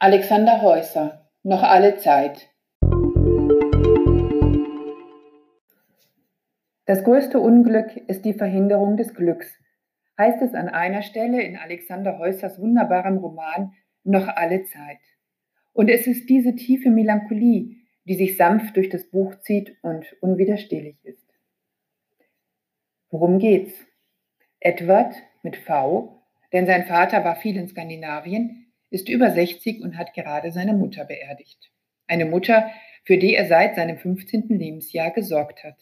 Alexander Häuser Noch alle Zeit Das größte Unglück ist die Verhinderung des Glücks, heißt es an einer Stelle in Alexander Häusers wunderbarem Roman Noch alle Zeit. Und es ist diese tiefe Melancholie, die sich sanft durch das Buch zieht und unwiderstehlich ist. Worum geht's? Edward mit V, denn sein Vater war viel in Skandinavien, ist über 60 und hat gerade seine Mutter beerdigt. Eine Mutter, für die er seit seinem 15. Lebensjahr gesorgt hat.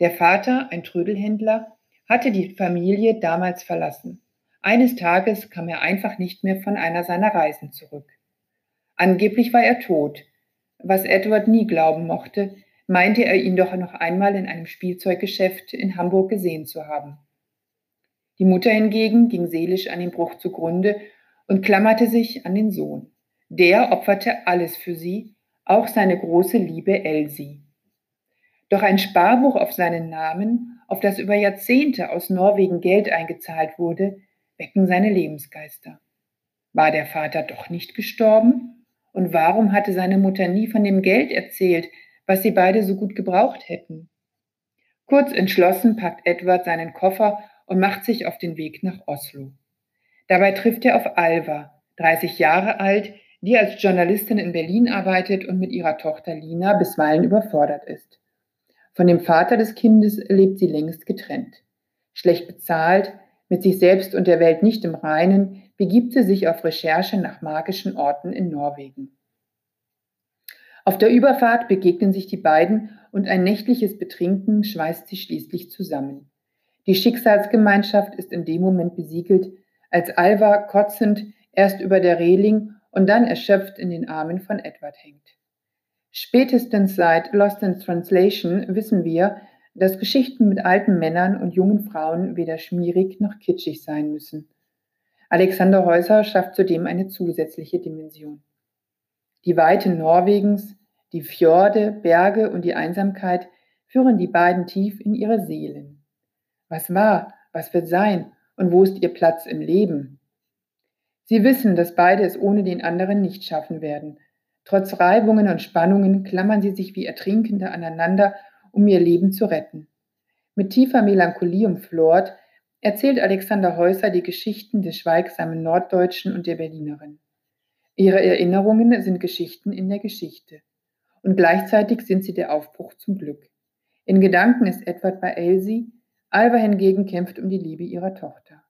Der Vater, ein Trödelhändler, hatte die Familie damals verlassen. Eines Tages kam er einfach nicht mehr von einer seiner Reisen zurück. Angeblich war er tot. Was Edward nie glauben mochte, meinte er ihn doch noch einmal in einem Spielzeuggeschäft in Hamburg gesehen zu haben. Die Mutter hingegen ging seelisch an den Bruch zugrunde und klammerte sich an den Sohn. Der opferte alles für sie, auch seine große Liebe Elsie. Doch ein Sparbuch auf seinen Namen, auf das über Jahrzehnte aus Norwegen Geld eingezahlt wurde, wecken seine Lebensgeister. War der Vater doch nicht gestorben? Und warum hatte seine Mutter nie von dem Geld erzählt, was sie beide so gut gebraucht hätten? Kurz entschlossen packt Edward seinen Koffer und macht sich auf den Weg nach Oslo. Dabei trifft er auf Alva, 30 Jahre alt, die als Journalistin in Berlin arbeitet und mit ihrer Tochter Lina bisweilen überfordert ist. Von dem Vater des Kindes lebt sie längst getrennt. Schlecht bezahlt, mit sich selbst und der Welt nicht im Reinen, begibt sie sich auf Recherche nach magischen Orten in Norwegen. Auf der Überfahrt begegnen sich die beiden und ein nächtliches Betrinken schweißt sie schließlich zusammen. Die Schicksalsgemeinschaft ist in dem Moment besiegelt, als Alva kotzend erst über der Reling und dann erschöpft in den Armen von Edward hängt. Spätestens seit Lost in Translation wissen wir, dass Geschichten mit alten Männern und jungen Frauen weder schmierig noch kitschig sein müssen. Alexander Häuser schafft zudem eine zusätzliche Dimension. Die Weite Norwegens, die Fjorde, Berge und die Einsamkeit führen die beiden tief in ihre Seelen. Was war, was wird sein und wo ist ihr Platz im Leben? Sie wissen, dass beide es ohne den anderen nicht schaffen werden. Trotz Reibungen und Spannungen klammern sie sich wie Ertrinkende aneinander, um ihr Leben zu retten. Mit tiefer Melancholie umflort erzählt Alexander Häuser die Geschichten des schweigsamen Norddeutschen und der Berlinerin. Ihre Erinnerungen sind Geschichten in der Geschichte. Und gleichzeitig sind sie der Aufbruch zum Glück. In Gedanken ist Edward bei Elsie, Alba hingegen kämpft um die Liebe ihrer Tochter.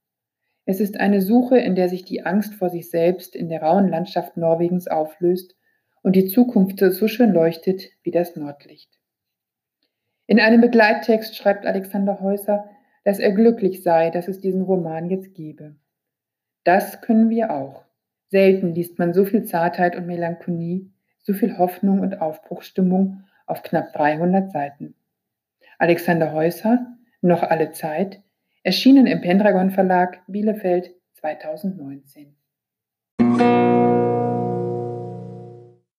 Es ist eine Suche, in der sich die Angst vor sich selbst in der rauen Landschaft Norwegens auflöst und die Zukunft so schön leuchtet wie das Nordlicht. In einem Begleittext schreibt Alexander Häuser, dass er glücklich sei, dass es diesen Roman jetzt gebe. Das können wir auch. Selten liest man so viel Zartheit und Melancholie, so viel Hoffnung und Aufbruchsstimmung auf knapp 300 Seiten. Alexander Häuser, Noch alle Zeit, erschienen im Pendragon Verlag Bielefeld 2019.